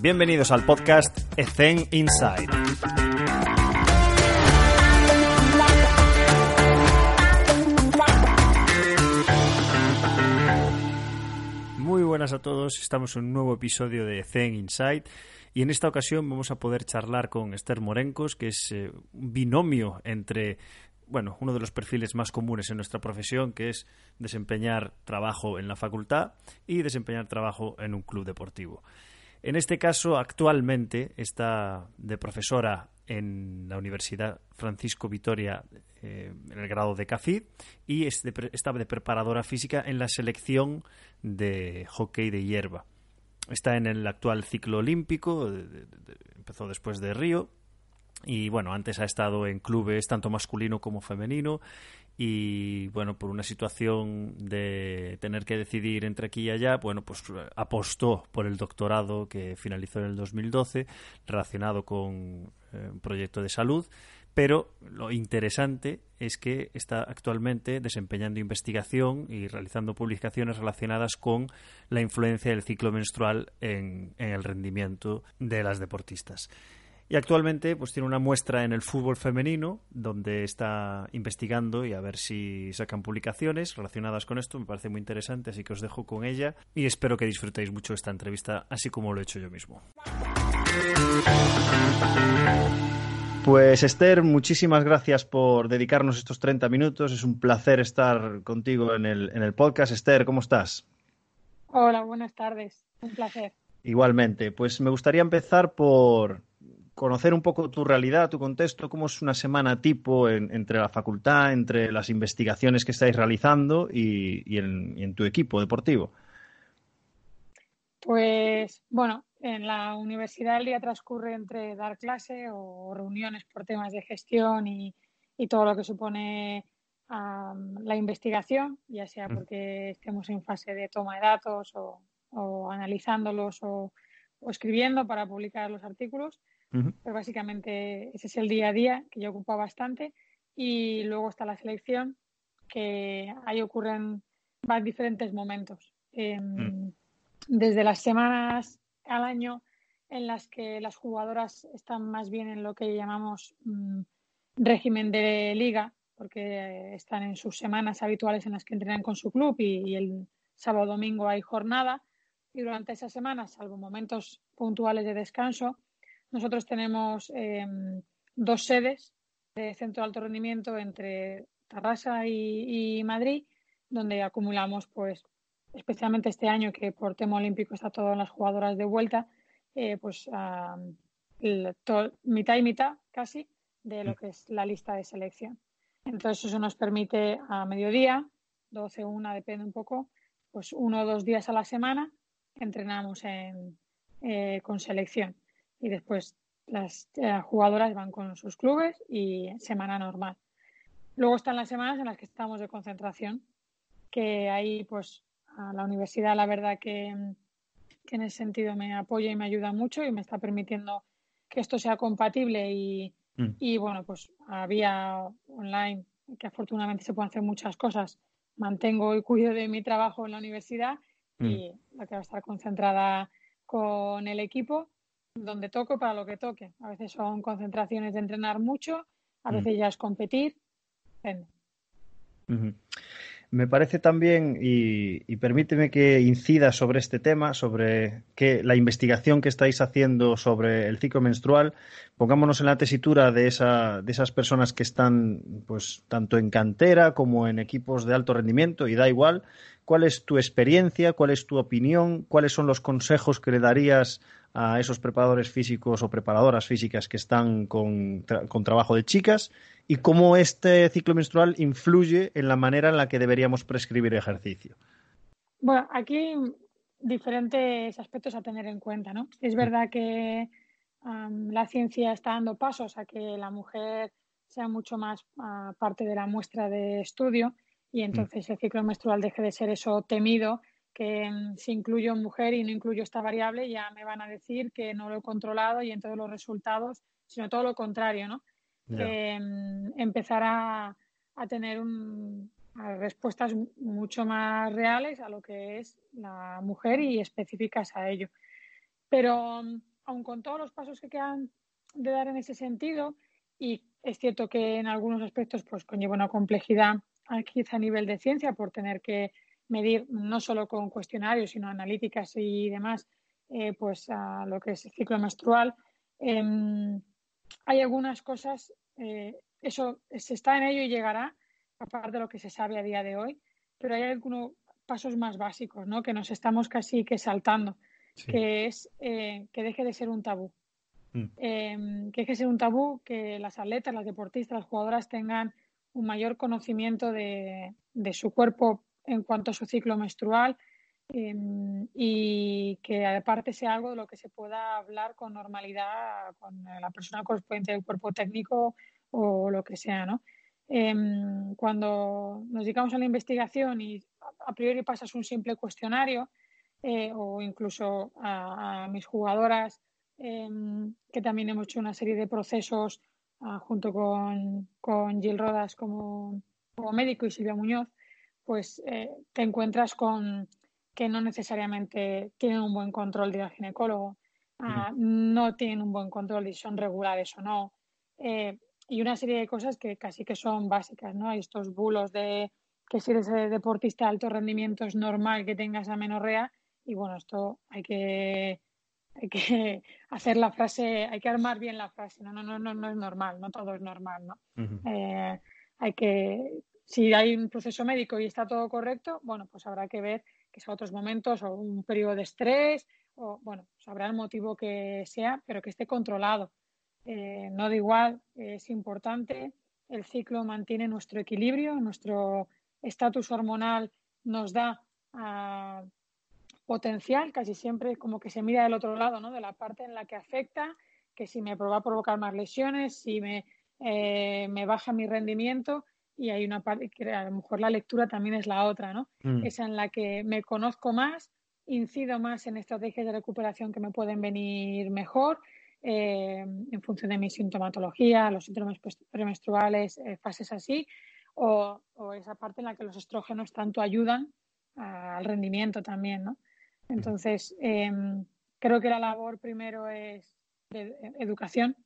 Bienvenidos al podcast Ethen Inside. Muy buenas a todos, estamos en un nuevo episodio de Zen Inside y en esta ocasión vamos a poder charlar con Esther Morencos, que es eh, un binomio entre bueno, uno de los perfiles más comunes en nuestra profesión, que es desempeñar trabajo en la facultad y desempeñar trabajo en un club deportivo. En este caso, actualmente está de profesora en la Universidad Francisco Vitoria eh, en el grado de CAFID y está de preparadora física en la selección de hockey de hierba. Está en el actual ciclo olímpico, empezó después de Río y bueno, antes ha estado en clubes tanto masculino como femenino y bueno, por una situación de tener que decidir entre aquí y allá, bueno, pues apostó por el doctorado que finalizó en el 2012 relacionado con eh, un proyecto de salud, pero lo interesante es que está actualmente desempeñando investigación y realizando publicaciones relacionadas con la influencia del ciclo menstrual en el rendimiento de las deportistas. Y actualmente pues tiene una muestra en el fútbol femenino donde está investigando y a ver si sacan publicaciones relacionadas con esto. Me parece muy interesante, así que os dejo con ella y espero que disfrutéis mucho esta entrevista, así como lo he hecho yo mismo. Pues Esther, muchísimas gracias por dedicarnos estos 30 minutos. Es un placer estar contigo en el, en el podcast. Esther, ¿cómo estás? Hola, buenas tardes. Un placer. Igualmente, pues me gustaría empezar por, conocer un poco tu realidad, tu contexto, cómo es una semana tipo entre la facultad, entre las investigaciones que estáis realizando y, en, tu equipo deportivo. Pues bueno, en la universidad el día transcurre entre dar clase o reuniones por temas de gestión y, todo lo que supone la investigación, ya sea mm. porque estemos en fase de toma de datos o, analizándolos o escribiendo para publicar los artículos pues básicamente ese es el día a día que yo ocupo bastante. Y luego está la selección, que ahí ocurren más diferentes momentos. Em, mm. Desde las semanas al año en las que las jugadoras están más bien en lo que llamamos mm, régimen de liga, porque están en sus semanas habituales en las que entrenan con su club y, y el sábado domingo hay jornada. Y durante esas semanas, salvo momentos puntuales de descanso, nosotros tenemos em, dos sedes de centro de alto rendimiento entre Tarrasa y, Madrid, donde acumulamos, pues, especialmente este año que por tema olímpico está todas las jugadoras de vuelta, eh, pues mitad y mitad casi de lo que es la lista de selección. Entonces eso nos permite a mediodía, 12 o 1, depende un poco, pues uno o dos días a la semana entrenamos en, eh, con selección y después las eh, jugadoras van con sus clubes y semana normal. Luego están las semanas en las que estamos de concentración, que ahí pues a la universidad la verdad que, en ese sentido me apoya y me ayuda mucho y me está permitiendo que esto sea compatible y, mm. y bueno pues a vía online que afortunadamente se pueden hacer muchas cosas mantengo y cuido de mi trabajo en la universidad y mm. la que va a estar concentrada con el equipo donde toco para lo que toque. A veces son concentraciones de entrenar mucho, a veces ya es competir. Me parece también, y, permíteme que incida sobre este tema, sobre que la investigación que estáis haciendo sobre el ciclo menstrual, pongámonos en la tesitura de, esa, de esas personas que están pues tanto en cantera como en equipos de alto rendimiento, y da igual, ¿cuál es tu experiencia, cuál es tu opinión, cuáles son los consejos que le darías a esos preparadores físicos o preparadoras físicas que están con, trabajo de chicas y cómo este ciclo menstrual influye en la manera en la que deberíamos prescribir ejercicio. Bueno, aquí diferentes aspectos a tener en cuenta, ¿no? Es verdad que la ciencia está dando pasos a que la mujer sea mucho más ah, parte de la muestra de estudio y entonces el ciclo menstrual deje de ser eso temido que mm, si incluyo mujer y no incluyo esta variable, ya me van a decir que no lo he controlado y en todos los resultados, sino todo lo contrario, ¿no? Que mm, empezar a, tener respuestas mucho más reales a lo que es la mujer y específicas a ello. Pero mm, aun con todos los pasos que quedan de dar en ese sentido, y es cierto que en algunos aspectos pues conlleva una complejidad quizá a nivel de ciencia por tener que medir no solo con cuestionarios, sino analíticas y demás, eh, pues a lo que es el ciclo menstrual. Em, hay algunas cosas, eh, eso se está en ello y llegará, aparte de lo que se sabe a día de hoy, pero hay algunos pasos más básicos, ¿no? Que nos estamos casi que saltando, que es eh, que deje de ser un tabú. Mm. Em, que deje de ser un tabú que las atletas, las deportistas, las jugadoras tengan un mayor conocimiento de, de su cuerpo en cuanto a su ciclo menstrual em, y que aparte sea algo de lo que se pueda hablar con normalidad con la persona correspondiente del cuerpo técnico o lo que sea, ¿no? Em, cuando nos dedicamos a la investigación y a priori pasas un simple cuestionario eh, o incluso a, mis jugadoras em, que también hemos hecho una serie de procesos ah, junto con, con Gil Rodas como, como médico y Silvia Muñoz, pues eh, te encuentras con que no necesariamente tienen un buen control de ginecólogo, ah, no tienen un buen control de si son regulares o no, eh, y una serie de cosas que casi que son básicas, ¿no? Hay estos bulos de que si eres deportista de alto rendimiento es normal que tengas amenorrea y bueno, esto hay que hay que hacer la frase, hay que armar bien la frase, no, no, no, no, no es normal, no todo es normal, ¿no? Eh, hay que si hay un proceso médico y está todo correcto, bueno, pues habrá que ver que sea otros momentos o un periodo de estrés o, bueno, pues el motivo que sea, pero que esté controlado. Eh, no da igual, es importante. El ciclo mantiene nuestro equilibrio, nuestro estatus hormonal nos da ah, potencial, casi siempre como que se mira del otro lado, ¿no? De la parte en la que afecta, que si me va a provocar más lesiones, si me, eh, me baja mi rendimiento y hay una parte que a lo mejor la lectura también es la otra, ¿no? Mm. Esa en la que me conozco más, incido más en estrategias de recuperación que me pueden venir mejor eh, en función de mi sintomatología, los síntomas premenstruales, eh, fases así, o, esa parte en la que los estrógenos tanto ayudan al rendimiento también, ¿no? Entonces, em, creo que la labor primero es de educación,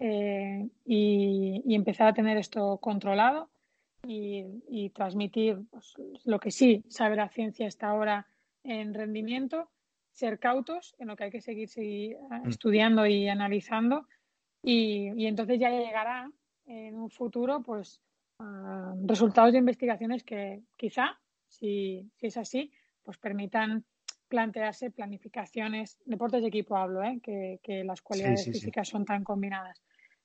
eh, y, empezar a tener esto controlado y, transmitir pues, lo que sí sabe la ciencia hasta ahora en rendimiento, ser cautos en lo que hay que seguir, seguir mm. estudiando y analizando y, entonces ya llegará en un futuro pues resultados de investigaciones que quizá, si, si, es así, pues permitan plantearse planificaciones, deportes de equipo hablo, ¿eh? que, que, las cualidades físicas son tan combinadas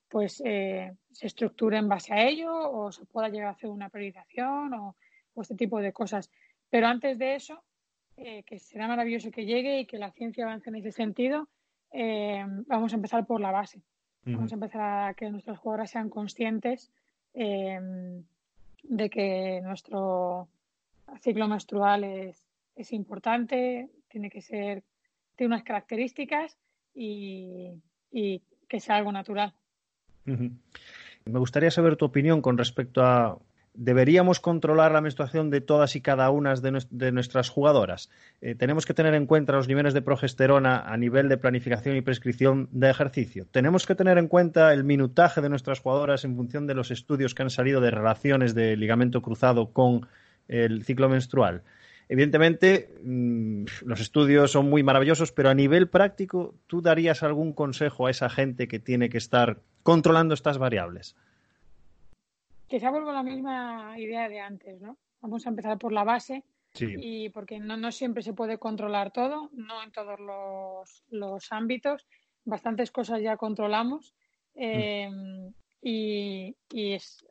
pues eh, se estructure en base a ello o se pueda llegar a hacer una priorización o, este tipo de cosas. Pero antes de eso, eh, que será maravilloso que llegue y que la ciencia avance en ese sentido, eh, vamos a empezar por la base. Vamos a empezar a que nuestras jugadoras sean conscientes de que nuestro ciclo menstrual es, es, importante, tiene que ser, tiene unas características y, y que sea algo natural. Me gustaría saber tu opinión con respecto a ¿Deberíamos controlar la menstruación de todas y cada una de, nuestras jugadoras? Eh, ¿Tenemos que tener en cuenta los niveles de progesterona a nivel de planificación y prescripción de ejercicio? ¿Tenemos que tener en cuenta el minutaje de nuestras jugadoras en función de los estudios que han salido de relaciones de ligamento cruzado con el ciclo menstrual? Evidentemente, mm, los estudios son muy maravillosos, pero a nivel práctico, ¿tú darías algún consejo a esa gente que tiene que estar controlando estas variables? Quizá vuelvo a la misma idea de antes, ¿no? Vamos a empezar por la base. Y porque no, siempre se puede controlar todo, no en todos los, ámbitos. Bastantes cosas ya controlamos. Mm. Em, y, y es,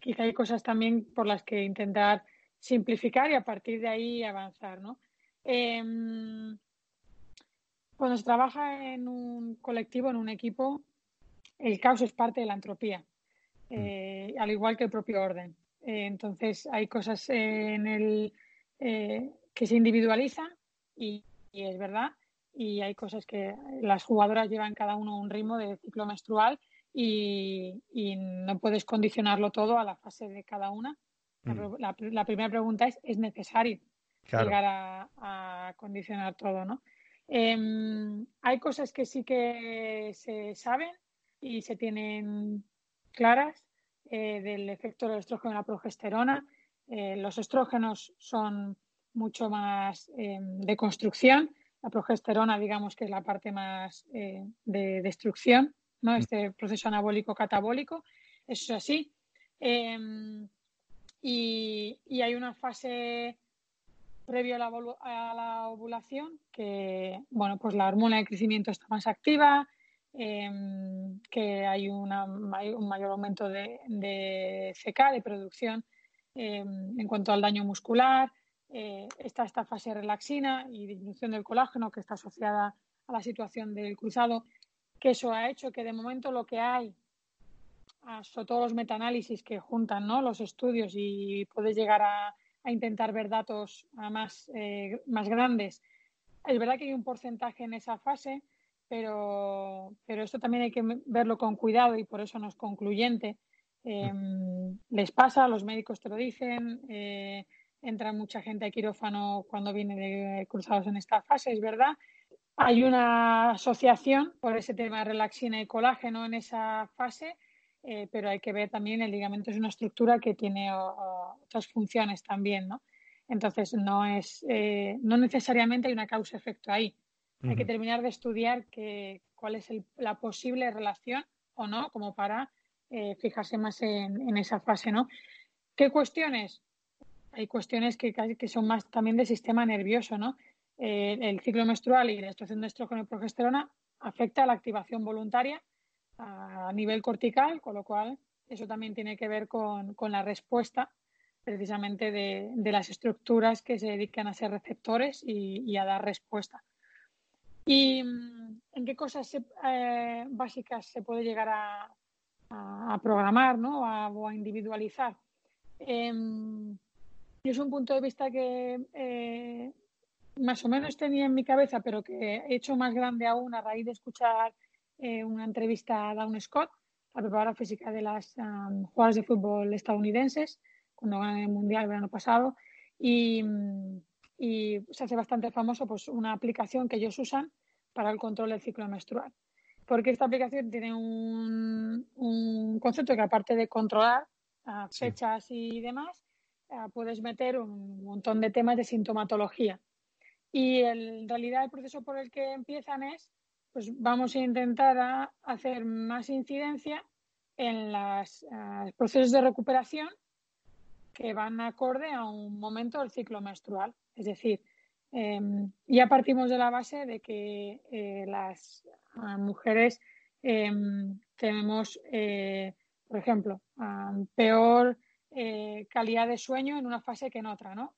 quizá hay cosas también por las que intentar simplificar y a partir de ahí avanzar, ¿no? Em, cuando se trabaja en un colectivo, en un equipo, el caos es parte de la entropía, mm. eh, al igual que el propio orden. Eh, entonces, hay cosas en el eh, que se individualiza y, es verdad, y hay cosas que las jugadoras llevan cada uno un ritmo de ciclo menstrual y, y no puedes condicionarlo todo a la fase de cada una Mm. La, primera pregunta es, ¿es necesario llegar a, condicionar todo? ¿no? Em, hay cosas que sí que se saben y se tienen claras eh, del efecto del estrógeno en la progesterona. Eh, los estrógenos son mucho más em, de construcción. La progesterona, digamos que es la parte más eh, de destrucción, ¿no? Mm. Este proceso anabólico catabólico. Eso es así. Em, y, hay una fase previo a la, ovulación que, bueno, pues la hormona de crecimiento está más activa, em, que hay, un mayor aumento de, de CK, de producción em, en cuanto al daño muscular. Eh, está esta fase relaxina y disminución del colágeno que está asociada a la situación del cruzado, que eso ha hecho que de momento lo que hay sobre todo los metaanálisis que juntan ¿no? los estudios y puedes llegar a, intentar ver datos más, eh, más grandes. Es verdad que hay un porcentaje en esa fase, pero, pero esto también hay que verlo con cuidado y por eso no es concluyente. Em, les pasa, los médicos te lo dicen, eh, entra mucha gente a quirófano cuando viene de cruzados en esta fase, es verdad. Hay una asociación por ese tema de relaxina y colágeno en esa fase eh, pero hay que ver también el ligamento es una estructura que tiene otras funciones también, ¿no? Entonces no es eh, no necesariamente hay una causa-efecto ahí. Hay que terminar de estudiar que, cuál es la posible relación o no, como para eh, fijarse más en, esa fase, ¿no? ¿Qué cuestiones? Hay cuestiones que, que son más también del sistema nervioso, ¿no? el ciclo menstrual y la extracción de estrógeno y progesterona afecta a la activación voluntaria a nivel cortical, con lo cual eso también tiene que ver con, la respuesta precisamente de, las estructuras que se dedican a ser receptores y, a dar respuesta. ¿Y mm, en qué cosas eh, básicas se puede llegar a, programar ¿no? o a individualizar? Em, es un punto de vista que eh, más o menos tenía en mi cabeza, pero que he hecho más grande aún a raíz de escuchar eh, una entrevista a Dawn Scott, la preparadora física de las um, jugadoras de fútbol estadounidenses, cuando ganan el Mundial el verano pasado, y, se hace bastante famoso pues, una aplicación que ellos usan para el control del ciclo menstrual. Porque esta aplicación tiene un, un concepto que aparte de controlar uh, fechas y demás, uh, puedes meter un montón de temas de sintomatología. Y en realidad el proceso por el que empiezan es pues vamos a intentar hacer más incidencia en los eh, procesos de recuperación que van acorde a un momento del ciclo menstrual. Es decir, em, ya partimos de la base de que eh, las eh, mujeres em, tenemos, por ejemplo, peor calidad de sueño en una fase que en otra, ¿no?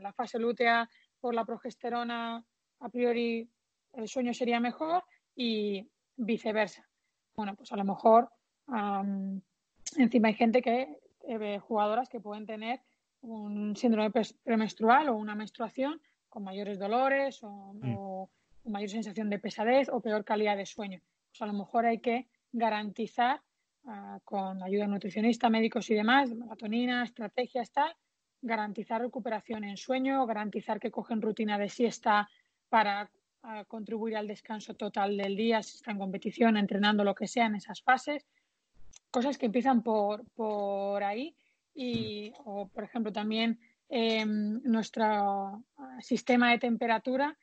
la fase lútea por la progesterona a priori el sueño sería mejor y viceversa. Bueno, pues a lo mejor encima hay gente que, eh, jugadoras que pueden tener un síndrome premenstrual o una menstruación con mayores dolores o, mm. mayor sensación de pesadez o peor calidad de sueño. Pues a lo mejor hay que garantizar ah, con ayuda nutricionista, médicos y demás, melatonina, estrategias, tal, garantizar recuperación en sueño, garantizar que cogen rutina de siesta para a contribuir al descanso total del día, si está en competición, entrenando, lo que sea en esas fases. Cosas que empiezan por, por ahí y, o, por ejemplo, también em, nuestro ah, sistema de temperatura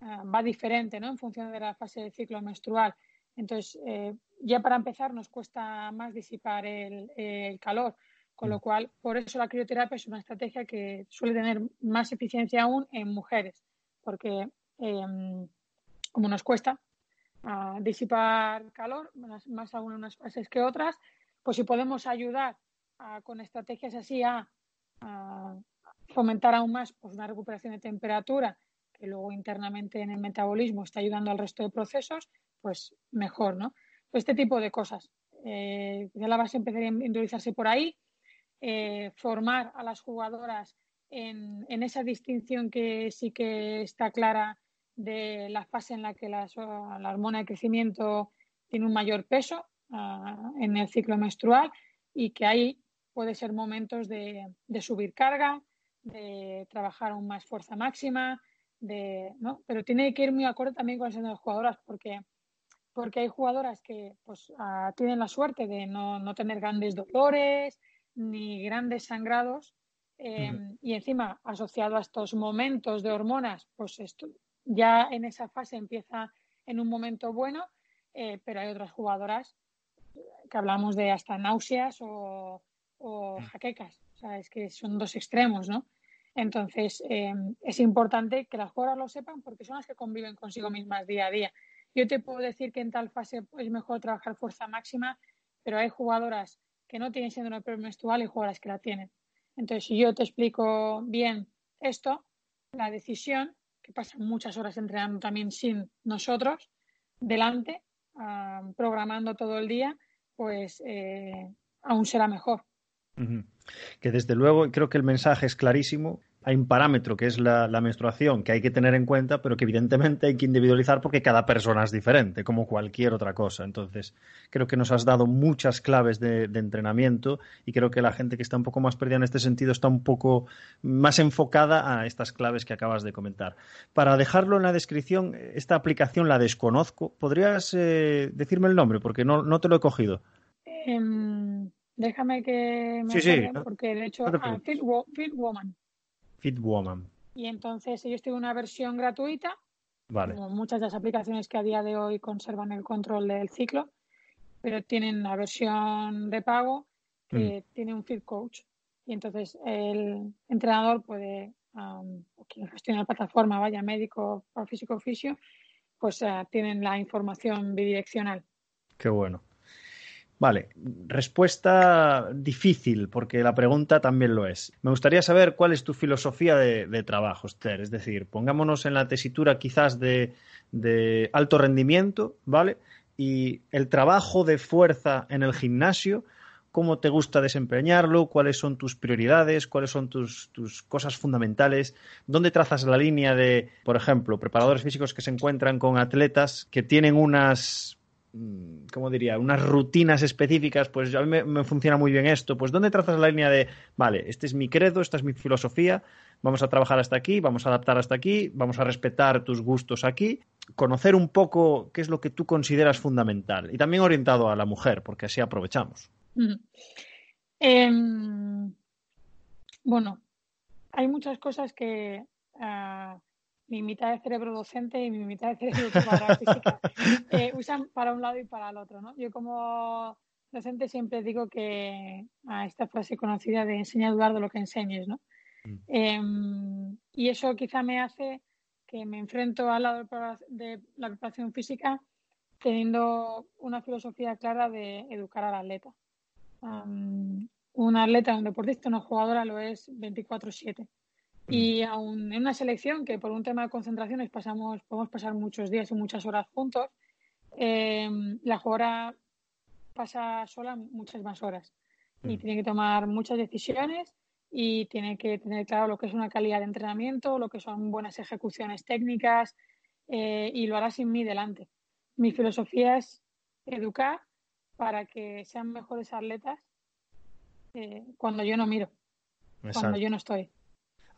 ah, va diferente ¿no? en función de la fase del ciclo menstrual. Entonces, eh, ya para empezar nos cuesta más disipar el, el, calor, con lo mm. cual, por eso la crioterapia es una estrategia que suele tener más eficiencia aún en mujeres, porque Em, como nos cuesta disipar calor, más, aún en unas fases que otras, pues si podemos ayudar con estrategias así a, fomentar aún más pues, una recuperación de temperatura que luego internamente en el metabolismo está ayudando al resto de procesos, pues mejor, ¿no? Este tipo de cosas. Eh, ya la base empezaría a introducirse por ahí, eh, formar a las jugadoras en, esa distinción que sí que está clara de la fase en la que la, hormona de crecimiento tiene un mayor peso ah, en el ciclo menstrual y que ahí puede ser momentos de, subir carga, de trabajar aún más fuerza máxima, de, ¿no? Pero tiene que ir muy acorde también con las jugadoras porque, porque hay jugadoras que pues, ah, tienen la suerte de no, no, tener grandes dolores ni grandes sangrados em, y encima asociado a estos momentos de hormonas, pues esto, ya en esa fase empieza en un momento bueno, eh, pero hay otras jugadoras que hablamos de hasta náuseas o, o jaquecas. O sea, es que son dos extremos, ¿no? Entonces, eh, es importante que las jugadoras lo sepan porque son las que conviven consigo mismas día a día. Yo te puedo decir que en tal fase es mejor trabajar fuerza máxima, pero hay jugadoras que no tienen síndrome premenstrual y jugadoras que la tienen. Entonces, si yo te explico bien esto, la decisión, que pasa muchas horas entrenando también sin nosotros, delante, programando todo el día, pues eh, aún será mejor. Que desde luego creo que el mensaje es clarísimo. Hay un parámetro que es la, menstruación que hay que tener en cuenta, pero que evidentemente hay que individualizar porque cada persona es diferente, como cualquier otra cosa. Entonces, creo que nos has dado muchas claves de, entrenamiento y creo que la gente que está un poco más perdida en este sentido está un poco más enfocada a estas claves que acabas de comentar. Para dejarlo en la descripción, esta aplicación la desconozco. ¿Podrías eh, decirme el nombre? Porque no, no te lo he cogido. Em, Déjame que me sí, porque de hecho, ah, Fit, Woman. Fit Woman. Y entonces ellos tienen una versión gratuita, vale. como muchas de las aplicaciones que a día de hoy conservan el control del ciclo, pero tienen la versión de pago que mm. tiene un Fit Coach. Y entonces el entrenador puede, o quien gestiona la plataforma, vaya médico o físico oficio, pues uh, tienen la información bidireccional. Qué bueno. Vale, respuesta difícil, porque la pregunta también lo es. Me gustaría saber cuál es tu filosofía de, trabajo, Esther. Es decir, pongámonos en la tesitura quizás de, alto rendimiento, ¿vale? Y el trabajo de fuerza en el gimnasio, cómo te gusta desempeñarlo, cuáles son tus prioridades, cuáles son tus, cosas fundamentales, dónde trazas la línea de, por ejemplo, preparadores físicos que se encuentran con atletas que tienen unas ¿cómo diría? Unas rutinas específicas, pues a mí me, funciona muy bien esto. Pues ¿dónde trazas la línea de, vale, este es mi credo, esta es mi filosofía, vamos a trabajar hasta aquí, vamos a adaptar hasta aquí, vamos a respetar tus gustos aquí, conocer un poco qué es lo que tú consideras fundamental y también orientado a la mujer, porque así aprovechamos. Em, bueno, hay muchas cosas que... Ah, mi mitad de cerebro docente y mi mitad de cerebro para física eh, usan para un lado y para el otro, ¿no? Yo como docente siempre digo que a esta frase conocida de enseña a dudar de lo que enseñes, ¿no? Mm. Em, y eso quizá me hace que me enfrento al lado de la preparación física teniendo una filosofía clara de educar al atleta. un atleta, un deportista, una jugadora lo es 24/7. Y aún en una selección que por un tema de concentraciones pasamos, podemos pasar muchos días y muchas horas juntos, em, la jugadora pasa sola muchas más horas y mm. tiene que tomar muchas decisiones y tiene que tener claro lo que es una calidad de entrenamiento, lo que son buenas ejecuciones técnicas eh, y lo hará sin mí delante. Mi filosofía es educar para que sean mejores atletas eh, cuando yo no miro, cuando yo no estoy.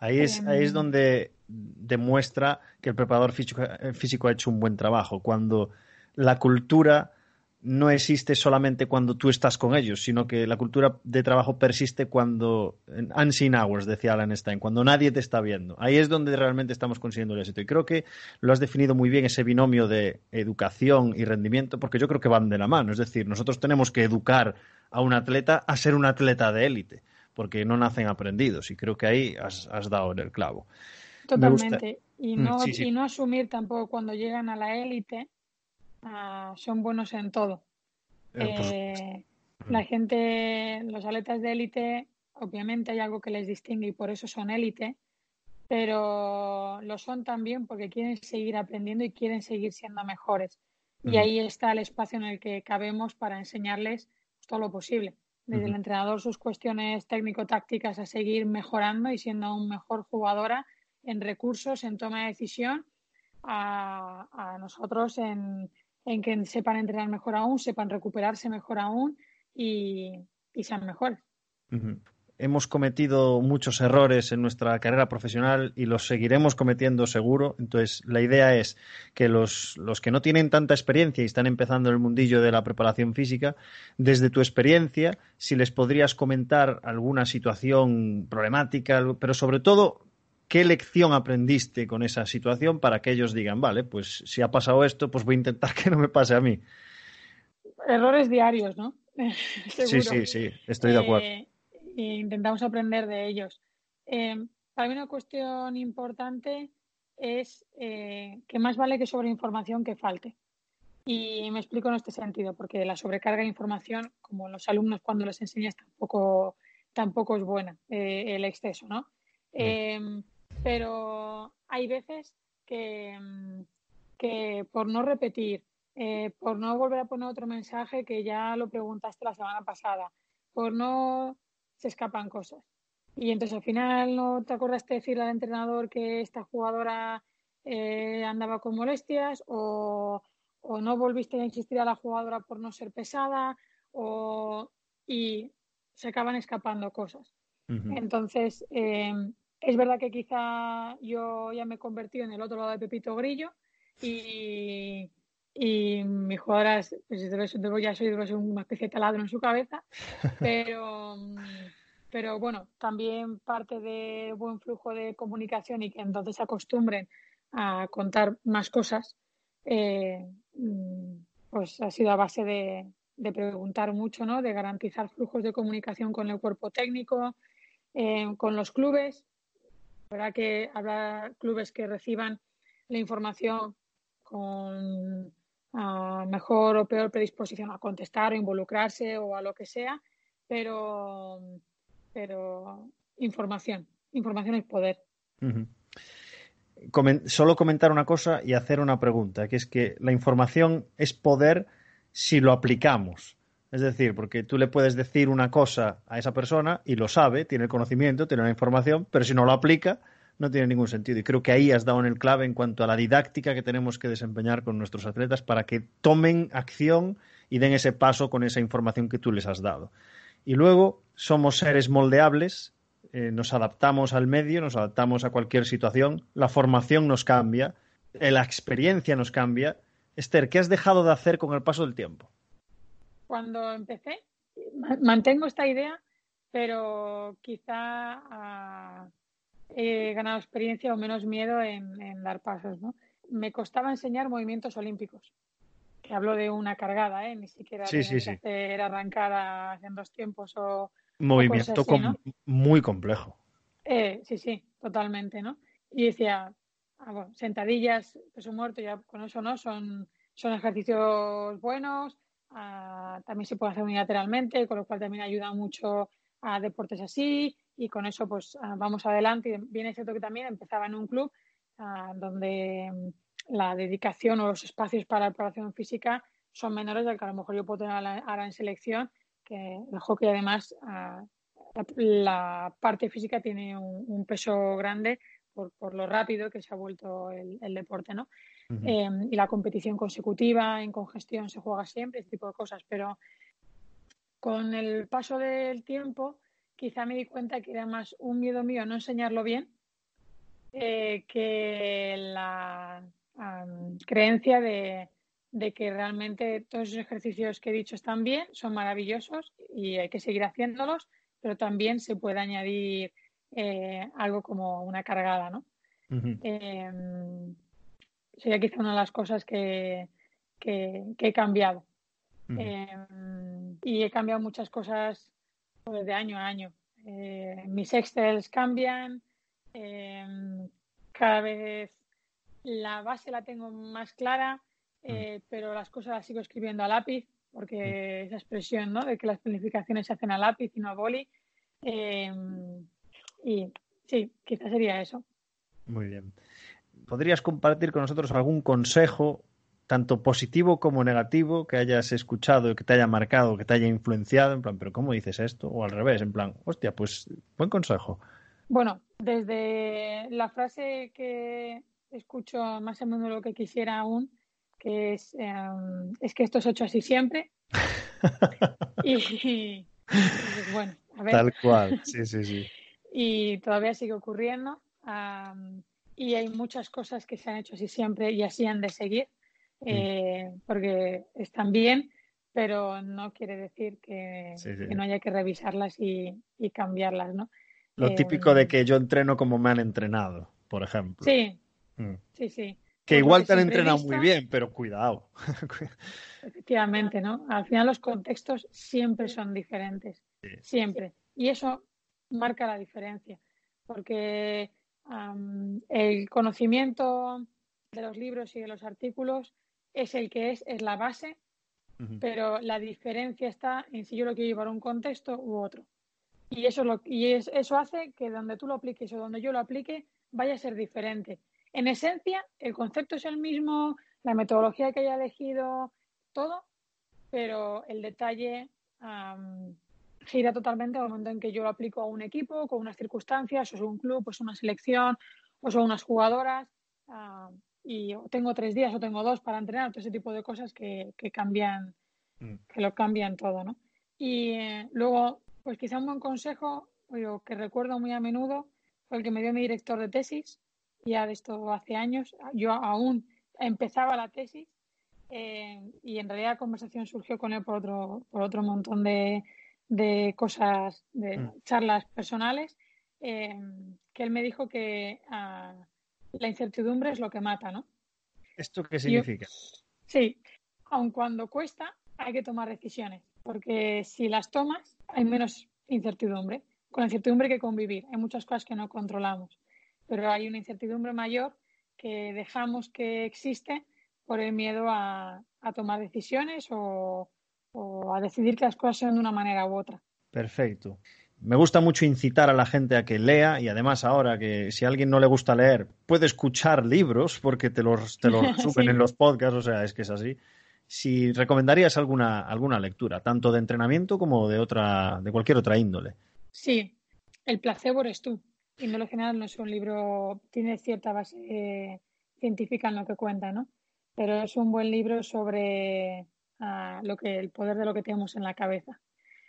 Ahí es, ahí es donde demuestra que el preparador físico, eh, físico, ha hecho un buen trabajo, cuando la cultura no existe solamente cuando tú estás con ellos, sino que la cultura de trabajo persiste cuando, unseen hours, decía Alan Stein, cuando nadie te está viendo. Ahí es donde realmente estamos consiguiendo el éxito. Y creo que lo has definido muy bien, ese binomio de educación y rendimiento, porque yo creo que van de la mano. Es decir, nosotros tenemos que educar a un atleta a ser un atleta de élite porque no nacen aprendidos y creo que ahí has, dado en el clavo. Totalmente. Y mm, no, y no asumir tampoco cuando llegan a la élite, ah, son buenos en todo. Eh, eh, la mm. gente, los atletas de élite, obviamente hay algo que les distingue y por eso son élite, pero lo son también porque quieren seguir aprendiendo y quieren seguir siendo mejores. Y ahí está el espacio en el que cabemos para enseñarles todo lo posible desde el entrenador sus cuestiones técnico-tácticas a seguir mejorando y siendo aún mejor jugadora en recursos, en toma de decisión, a, nosotros en, que sepan entrenar mejor aún, sepan recuperarse mejor aún y, sean mejores. Hemos cometido muchos errores en nuestra carrera profesional y los seguiremos cometiendo seguro. Entonces, la idea es que los, los que no tienen tanta experiencia y están empezando el mundillo de la preparación física, desde tu experiencia, si les podrías comentar alguna situación problemática, pero sobre todo ¿Qué lección aprendiste con esa situación para que ellos digan, vale, pues si ha pasado esto, pues voy a intentar que no me pase a mí? Errores diarios, ¿no? sí, sí, sí, estoy de acuerdo. Eh, e intentamos aprender de ellos. Eh, para mí una cuestión importante es eh, que más vale que sobre información que falte. Y me explico en este sentido, porque la sobrecarga de información, como los alumnos cuando les enseñas, tampoco, tampoco es buena, el exceso, ¿no? pero hay veces que, que por no repetir, eh, por no volver a poner otro mensaje que ya lo preguntaste la semana pasada, por no se escapan cosas. Y entonces al final no te acordaste de decirle al entrenador que esta jugadora eh, andaba con molestias o, o, no volviste a insistir a la jugadora por no ser pesada o, y se acaban escapando cosas. Entonces, eh, es verdad que quizá yo ya me he convertido en el otro lado de Pepito Grillo y, y mis jugadoras, pues ya soy una especie de taladro en su cabeza, pero, pero bueno, también parte de buen flujo de comunicación y que entonces se acostumbren a contar más cosas, eh, pues ha sido a base de, de, preguntar mucho, ¿no? de garantizar flujos de comunicación con el cuerpo técnico, eh, con los clubes verdad que habrá clubes que reciban la información con mejor o peor predisposición a contestar o involucrarse o a lo que sea, pero, pero información, información es poder. solo comentar una cosa y hacer una pregunta, que es que la información es poder si lo aplicamos. Es decir, porque tú le puedes decir una cosa a esa persona y lo sabe, tiene el conocimiento, tiene la información, pero si no lo aplica, no tiene ningún sentido. Y creo que ahí has dado en el clave en cuanto a la didáctica que tenemos que desempeñar con nuestros atletas para que tomen acción y den ese paso con esa información que tú les has dado. Y luego somos seres moldeables, eh, nos adaptamos al medio, nos adaptamos a cualquier situación, la formación nos cambia, eh, la experiencia nos cambia. Esther, ¿qué has dejado de hacer con el paso del tiempo? cuando empecé, mantengo esta idea, pero quizá ah, he ganado experiencia o menos miedo en, dar pasos. ¿no? Me costaba enseñar movimientos olímpicos, que hablo de una cargada, ¿eh? ni siquiera sí, sí, hacer arrancadas en dos tiempos o. Movimiento muy complejo. Eh, sí, sí, totalmente, ¿no? Y decía, ah, bueno, sentadillas, peso muerto, ya con eso no, son, son ejercicios buenos, también se puede hacer unilateralmente, con lo cual también ayuda mucho a deportes así y con eso pues vamos adelante. Y bien es cierto que también empezaba en un club donde mm, la dedicación o los espacios para la preparación física son menores del que a lo mejor yo puedo tener ahora en selección, que el hockey además la, parte física tiene un, peso grande por, por, lo rápido que se ha vuelto el, el deporte, ¿no? Em, y la competición consecutiva en congestión se juega siempre, este tipo de cosas, pero con el paso del tiempo quizá me di cuenta que era más un miedo mío no enseñarlo bien eh, que la creencia de, que realmente todos esos ejercicios que he dicho están bien, son maravillosos y hay que seguir haciéndolos, pero también se puede añadir eh, algo como una cargada, ¿no? sería quizá una de las cosas que, he cambiado. Em, y he cambiado muchas cosas pues, de año a año. Eh, mis Excels cambian, em, cada vez la base la tengo más clara, eh, pero las cosas las sigo escribiendo a lápiz, porque esa expresión ¿no? de que las planificaciones se hacen a lápiz y no a boli. Em, y sí, quizás sería eso. Muy bien. ¿podrías compartir con nosotros algún consejo, tanto positivo como negativo, que hayas escuchado y que te haya marcado, que te haya influenciado? En plan, ¿pero cómo dices esto? O al revés, en plan, hostia, pues buen consejo. Bueno, desde la frase que escucho más a menudo lo que quisiera aún, que es, em, es que esto es hecho así siempre. y, bueno, Tal cual, sí, sí, sí. y todavía sigue ocurriendo. y hay muchas cosas que se han hecho así siempre y así han de seguir, mm. eh, porque están bien, pero no quiere decir que, no haya que revisarlas y, cambiarlas, ¿no? Lo típico de que yo entreno como me han entrenado, por ejemplo. Sí, mm. sí, sí. Que igual te han entrenado muy bien, pero cuidado. Efectivamente, ¿no? Al final los contextos siempre son diferentes, siempre. Y eso marca la diferencia, porque el conocimiento de los libros y de los artículos es el que es, es la base, pero la diferencia está en si yo lo quiero llevar a un contexto u otro. Y eso, lo, y eso hace que donde tú lo apliques o donde yo lo aplique vaya a ser diferente. En esencia, el concepto es el mismo, la metodología que haya elegido, todo, pero el detalle gira totalmente al momento en que yo lo aplico a un equipo, con unas circunstancias, o es un club, o es una selección, o son unas jugadoras, y tengo tres días o tengo dos para entrenar, todo ese tipo de cosas que, cambian, mm. que lo cambian todo, ¿no? Y eh, luego, pues quizá un buen consejo, o que recuerdo muy a menudo, fue el que me dio mi director de tesis, ya de esto hace años, yo aún empezaba la tesis eh, y en realidad la conversación surgió con él por otro, por otro montón de, de cosas, de mm. charlas personales, eh, que él me dijo que ah, la incertidumbre es lo que mata, ¿no? ¿Esto qué significa? sí, aun cuando cuesta, hay que tomar decisiones, porque si las tomas, hay menos incertidumbre. Con la incertidumbre hay que convivir. Hay muchas cosas que no controlamos pero hay una incertidumbre mayor que dejamos que existe por el miedo a, tomar decisiones o, a decidir que las cosas sean de una manera u otra. Perfecto. Me gusta mucho incitar a la gente a que lea y además ahora que si a alguien no le gusta leer puede escuchar libros porque te los, te los suben en los podcasts, o sea, es que es así. Si recomendarías alguna, alguna lectura, tanto de entrenamiento como de otra, de cualquier otra índole. Sí, El placebo eres tú y no lo general no es un libro, tiene cierta base eh, científica en lo que cuenta, ¿no? Pero es un buen libro sobre ah, lo que, el poder de lo que tenemos en la cabeza.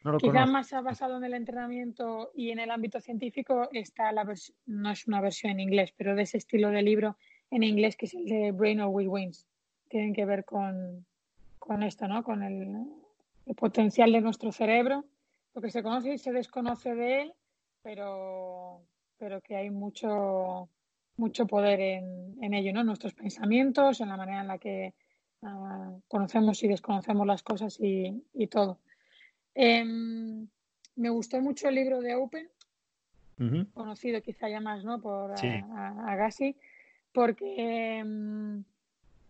No Quizá más basado en el entrenamiento y en el ámbito científico está la no es una versión en inglés, pero de ese estilo de libro en inglés que es el de Brain We Wins. Tienen que ver con, con esto, ¿no? Con el, el potencial de nuestro cerebro, lo que se conoce y se desconoce de él, pero pero que hay mucho, mucho poder en, en ello, ¿no? Nuestros pensamientos, en la manera en la que ah, conocemos y desconocemos las cosas y, y todo. Em, me gustó mucho el libro de Open, conocido quizá ya más, ¿no? Por Agassi, porque em,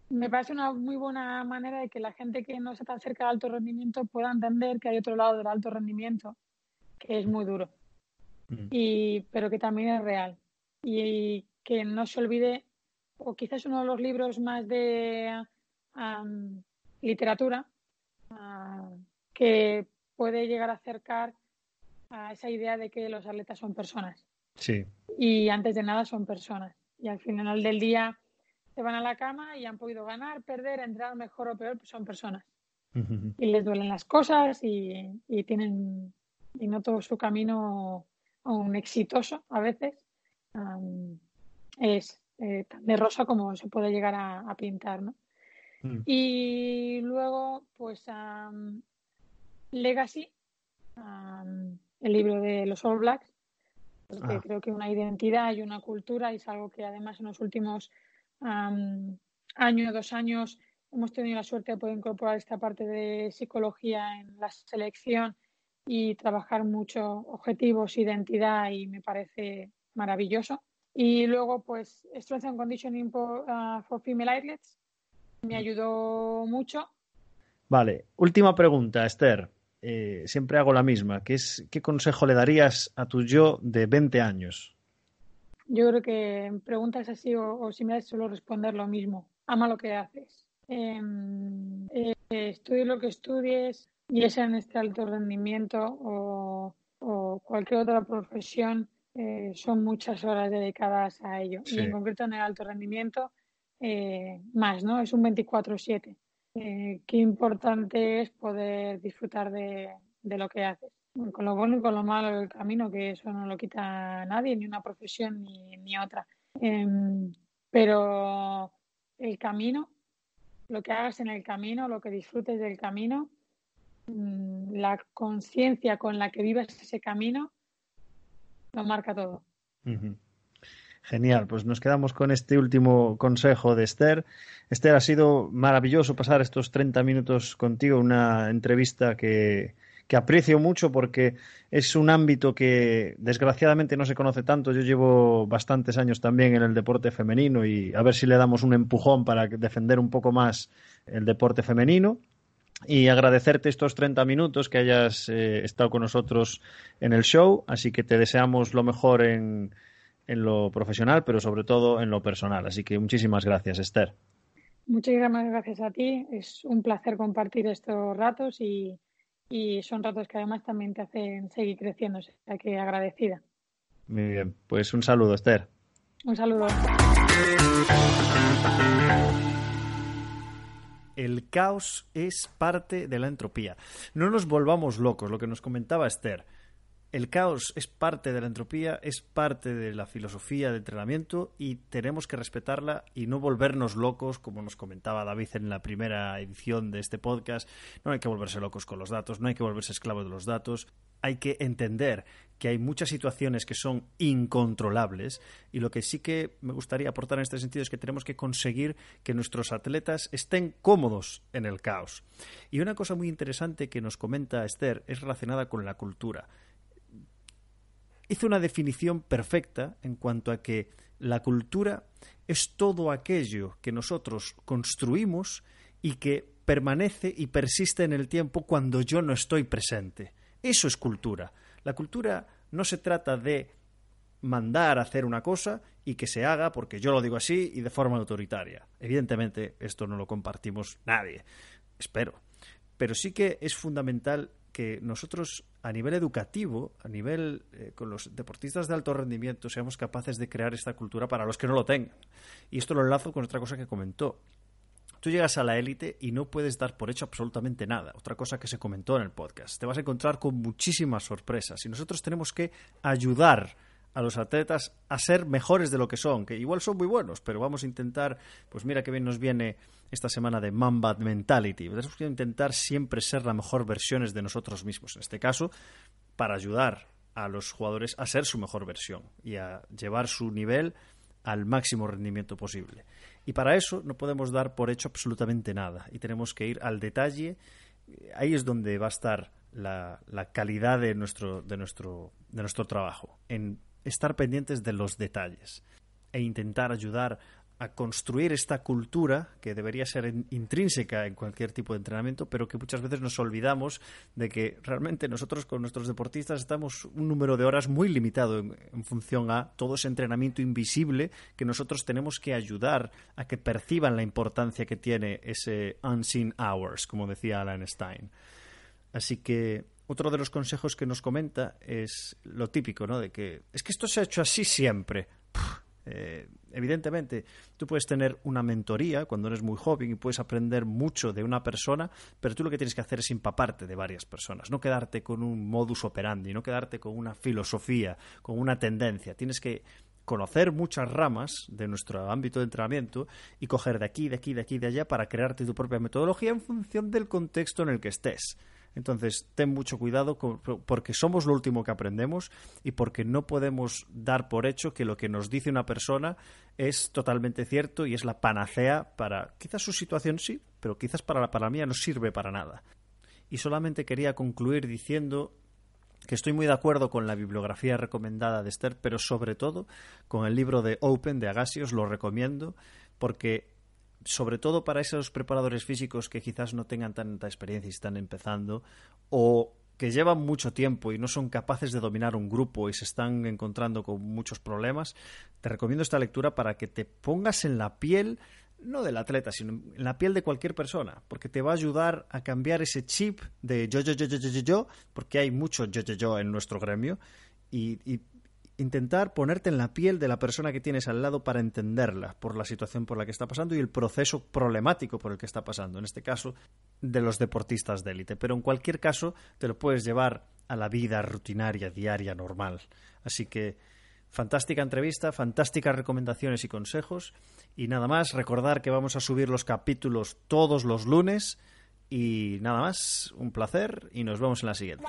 me parece una muy buena manera de que la gente que no está tan cerca del alto rendimiento pueda entender que hay otro lado del alto rendimiento que es muy duro y, pero que también es real. Y que no se olvide, o quizás uno de los libros más de literatura ah, que puede llegar a acercar a esa idea de que los atletas son personas. Sí. Y antes de nada son personas. Y al final del día se van a la cama y han podido ganar, perder, entrar mejor o peor, pues son personas. Y les duelen las cosas y, y tienen y no todo su camino un exitoso a veces es eh, tan de rosa como se puede llegar a, pintar, ¿no? Mm. Y luego, pues, Legacy, el libro de los All Blacks, porque ah. creo que una identidad y una cultura es algo que además en los últimos años, dos años, hemos tenido la suerte de poder incorporar esta parte de psicología en la selección y trabajar mucho objetivos, identidad y me parece maravilloso. Y luego, pues, Strength and Conditioning for, uh, for Female Athletes me ayudó mucho. Vale, última pregunta, Esther. Eh, siempre hago la misma. ¿Qué, es, ¿Qué consejo le darías a tu yo de 20 años? Yo creo que en preguntas así o, o similares suelo responder lo mismo. Ama lo que haces. Em, eh, estudie lo que estudies, y es en este alto rendimiento o, cualquier otra profesión, eh, son muchas horas dedicadas a ello. Y en concreto en el alto rendimiento, eh, más, ¿no? Es un 24-7. Eh, qué importante es poder disfrutar de, lo que haces. con lo bueno y con lo malo del camino, que eso no lo quita nadie, ni una profesión ni, ni otra. Em, pero el camino, lo que hagas en el camino, lo que disfrutes del camino, mm, la conciencia con la que vivas ese camino, lo marca todo. Genial, pues nos quedamos con este último consejo de Esther. Esther, ha sido maravilloso pasar estos 30 minutos contigo, una entrevista que, que aprecio mucho porque es un ámbito que desgraciadamente no se conoce tanto. Yo llevo bastantes años también en el deporte femenino y a ver si le damos un empujón para defender un poco más el deporte femenino. Y agradecerte estos 30 minutos que hayas eh, estado con nosotros en el show. Así que te deseamos lo mejor en, en lo profesional, pero sobre todo en lo personal. Así que muchísimas gracias, Esther. Muchísimas gracias a ti. Es un placer compartir estos ratos y, y son ratos que además también te hacen seguir creciendo, o sea que agradecida. Muy bien, pues un saludo, Esther. Un saludo. El caos es parte de la entropía. No nos volvamos locos, lo que nos comentaba Esther el caos es parte de la entropía, es parte de la filosofía de entrenamiento y tenemos que respetarla y no volvernos locos, como nos comentaba David en la primera edición de este podcast. No hay que volverse locos con los datos, no hay que volverse esclavos de los datos. Hay que entender que hay muchas situaciones que son incontrolables y lo que sí que me gustaría aportar en este sentido es que tenemos que conseguir que nuestros atletas estén cómodos en el caos. Y una cosa muy interesante que nos comenta Esther es relacionada con la cultura hizo una definición perfecta en cuanto a que la cultura es todo aquello que nosotros construimos y que permanece y persiste en el tiempo cuando yo no estoy presente. Eso es cultura. La cultura no se trata de mandar a hacer una cosa y que se haga porque yo lo digo así y de forma autoritaria. Evidentemente esto no lo compartimos nadie, espero. Pero sí que es fundamental que nosotros a nivel educativo, a nivel eh, con los deportistas de alto rendimiento, seamos capaces de crear esta cultura para los que no lo tengan. Y esto lo enlazo con otra cosa que comentó. Tú llegas a la élite y no puedes dar por hecho absolutamente nada. Otra cosa que se comentó en el podcast. Te vas a encontrar con muchísimas sorpresas y nosotros tenemos que ayudar a los atletas a ser mejores de lo que son, que igual son muy buenos, pero vamos a intentar, pues mira que bien nos viene esta semana de Mamba Mentality. Tenemos que intentar siempre ser la mejor versión de nosotros mismos, en este caso, para ayudar a los jugadores a ser su mejor versión y a llevar su nivel al máximo rendimiento posible. Y para eso no podemos dar por hecho absolutamente nada y tenemos que ir al detalle. Ahí es donde va a estar la, la calidad de nuestro, de, nuestro, de nuestro trabajo, en estar pendientes de los detalles e intentar ayudar a construir esta cultura que debería ser intrínseca en cualquier tipo de entrenamiento, pero que muchas veces nos olvidamos de que realmente nosotros con nuestros deportistas estamos un número de horas muy limitado en, función a todo ese entrenamiento invisible que nosotros tenemos que ayudar a que perciban la importancia que tiene ese unseen hours, como decía Alan Stein. Así que otro de los consejos que nos comenta es lo típico, ¿no? De que es que esto se ha hecho así siempre. Eh, evidentemente, tú puedes tener una mentoría cuando eres muy joven y puedes aprender mucho de una persona, pero tú lo que tienes que hacer es empaparte de varias personas, no quedarte con un modus operandi, no quedarte con una filosofía, con una tendencia. Tienes que conocer muchas ramas de nuestro ámbito de entrenamiento y coger de aquí, de aquí, de aquí, de allá para crearte tu propia metodología en función del contexto en el que estés. Entonces, ten mucho cuidado porque somos lo último que aprendemos y porque no podemos dar por hecho que lo que nos dice una persona es totalmente cierto y es la panacea para quizás su situación sí, pero quizás para la, para mía no sirve para nada. Y solamente quería concluir diciendo que estoy muy de acuerdo con la bibliografía recomendada de Esther, pero sobre todo con el libro de Open de Agasios, lo recomiendo porque sobre todo para esos preparadores físicos que quizás no tengan tanta experiencia y están empezando, o que llevan mucho tiempo y no son capaces de dominar un grupo y se están encontrando con muchos problemas, te recomiendo esta lectura para que te pongas en la piel no del atleta, sino en la piel de cualquier persona, porque te va a ayudar a cambiar ese chip de yo, yo, yo, yo, yo, yo, porque hay mucho yo, yo, yo en nuestro gremio, y, y intentar ponerte en la piel de la persona que tienes al lado para entenderla por la situación por la que está pasando y el proceso problemático por el que está pasando, en este caso, de los deportistas de élite. Pero en cualquier caso, te lo puedes llevar a la vida rutinaria, diaria, normal. Así que, fantástica entrevista, fantásticas recomendaciones y consejos. Y nada más, recordar que vamos a subir los capítulos todos los lunes. Y nada más, un placer y nos vemos en la siguiente.